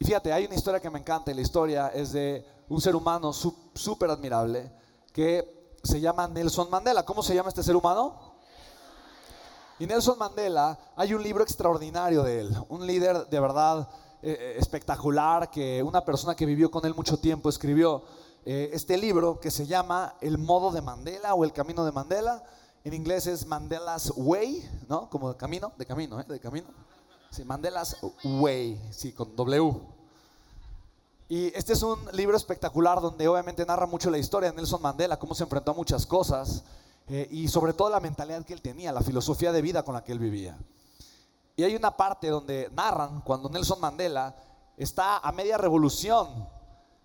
Y fíjate, hay una historia que me encanta y la historia es de un ser humano súper admirable que se llama Nelson Mandela. ¿Cómo se llama este ser humano? Y Nelson Mandela, hay un libro extraordinario de él, un líder de verdad eh, eh, espectacular que una persona que vivió con él mucho tiempo escribió eh, este libro que se llama El modo de Mandela o El camino de Mandela. En inglés es Mandela's Way, ¿no? Como de camino, de camino, ¿eh? De camino. Sí, Mandela's Way, sí, con W. Y este es un libro espectacular donde obviamente narra mucho la historia de Nelson Mandela, cómo se enfrentó a muchas cosas eh, y sobre todo la mentalidad que él tenía, la filosofía de vida con la que él vivía. Y hay una parte donde narran cuando Nelson Mandela está a media revolución,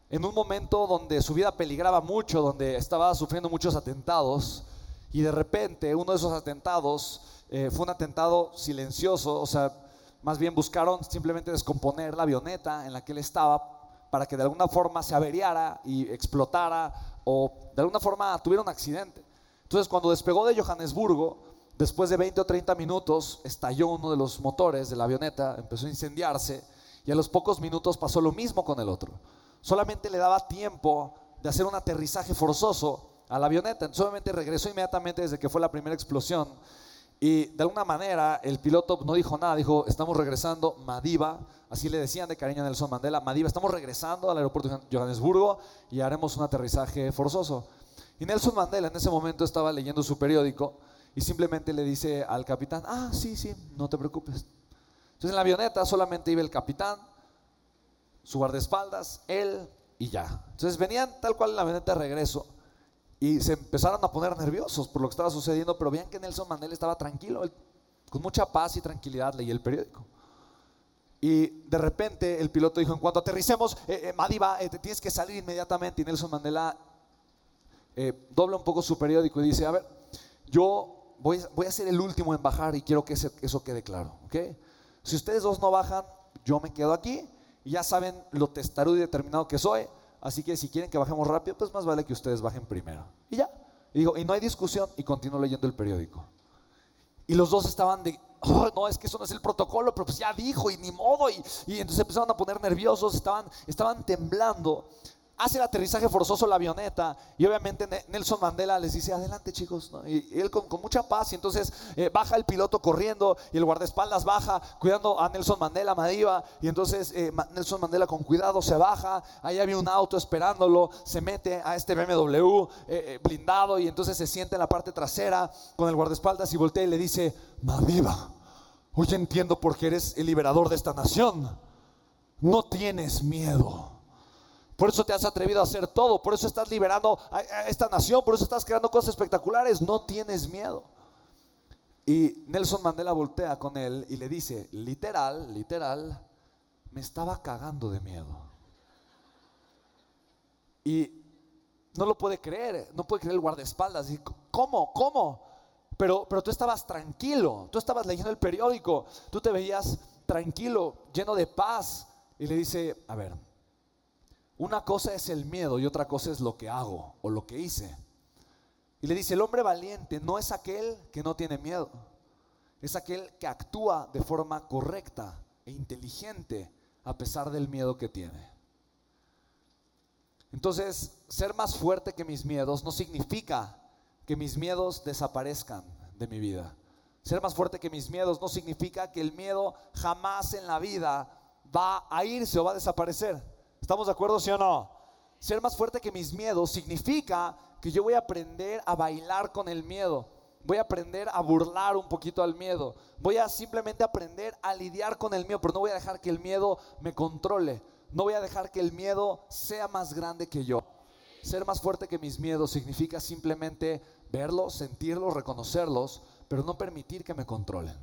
en un momento donde su vida peligraba mucho, donde estaba sufriendo muchos atentados, y de repente uno de esos atentados eh, fue un atentado silencioso, o sea, más bien buscaron simplemente descomponer la avioneta en la que él estaba para que de alguna forma se averiara y explotara o de alguna forma tuviera un accidente. Entonces cuando despegó de Johannesburgo, después de 20 o 30 minutos, estalló uno de los motores de la avioneta, empezó a incendiarse y a los pocos minutos pasó lo mismo con el otro. Solamente le daba tiempo de hacer un aterrizaje forzoso a la avioneta. Entonces obviamente regresó inmediatamente desde que fue la primera explosión y de alguna manera el piloto no dijo nada, dijo, estamos regresando, Madiba, así le decían de cariño a Nelson Mandela, Madiba, estamos regresando al aeropuerto de Johannesburgo y haremos un aterrizaje forzoso. Y Nelson Mandela en ese momento estaba leyendo su periódico y simplemente le dice al capitán, ah, sí, sí, no te preocupes. Entonces en la avioneta solamente iba el capitán, su guardaespaldas, él y ya. Entonces venían tal cual en la avioneta de regreso. Y se empezaron a poner nerviosos por lo que estaba sucediendo, pero vean que Nelson Mandela estaba tranquilo, con mucha paz y tranquilidad leía el periódico. Y de repente el piloto dijo, en cuanto aterricemos, eh, eh Madiba, eh, te tienes que salir inmediatamente. Y Nelson Mandela eh, dobla un poco su periódico y dice, a ver, yo voy, voy a ser el último en bajar y quiero que eso quede claro. ¿okay? Si ustedes dos no bajan, yo me quedo aquí y ya saben lo testarudo y determinado que soy. Así que si quieren que bajemos rápido, pues más vale que ustedes bajen primero. Y ya. Y y no hay discusión y continúo leyendo el periódico. Y los dos estaban de, oh, no, es que eso no es el protocolo, pero pues ya dijo y ni modo. Y, y entonces empezaron a poner nerviosos, estaban, estaban temblando hace el aterrizaje forzoso la avioneta y obviamente Nelson Mandela les dice, adelante chicos, y, él con, mucha paz y entonces eh, baja el piloto corriendo y el guardaespaldas baja cuidando a Nelson Mandela, Madiba, y entonces eh, Nelson Mandela con cuidado se baja, ahí había un auto esperándolo, se mete a este BMW eh, blindado y entonces se siente en la parte trasera con el guardaespaldas y voltea y le dice, Madiba, hoy entiendo por qué eres el liberador de esta nación, no tienes miedo. Por eso te has atrevido a hacer todo, por eso estás liberando a, esta nación, por eso estás creando cosas espectaculares, no tienes miedo. Y Nelson Mandela voltea con él y le dice, literal, literal, me estaba cagando de miedo. Y no lo puede creer, no puede creer el guardaespaldas. Y, ¿Cómo? ¿Cómo? Pero, pero tú estabas tranquilo, tú estabas leyendo el periódico, tú te veías tranquilo, lleno de paz. Y le dice, a ver, una cosa es el miedo y otra cosa es lo que hago o lo que hice. Y le dice, el hombre valiente no es aquel que no tiene miedo, es aquel que actúa de forma correcta e inteligente a pesar del miedo que tiene. Entonces, ser más fuerte que mis miedos no significa que mis miedos desaparezcan de mi vida. Ser más fuerte que mis miedos no significa que el miedo jamás en la vida va a irse o va a desaparecer. ¿Estamos de acuerdo, sí o no? Ser más fuerte que mis miedos significa que yo voy a aprender a bailar con el miedo. Voy a aprender a burlar un poquito al miedo. Voy a simplemente aprender a lidiar con el miedo, pero no voy a dejar que el miedo me controle. No voy a dejar que el miedo sea más grande que yo. Ser más fuerte que mis miedos significa simplemente verlos, sentirlos, reconocerlos, pero no permitir que me controlen.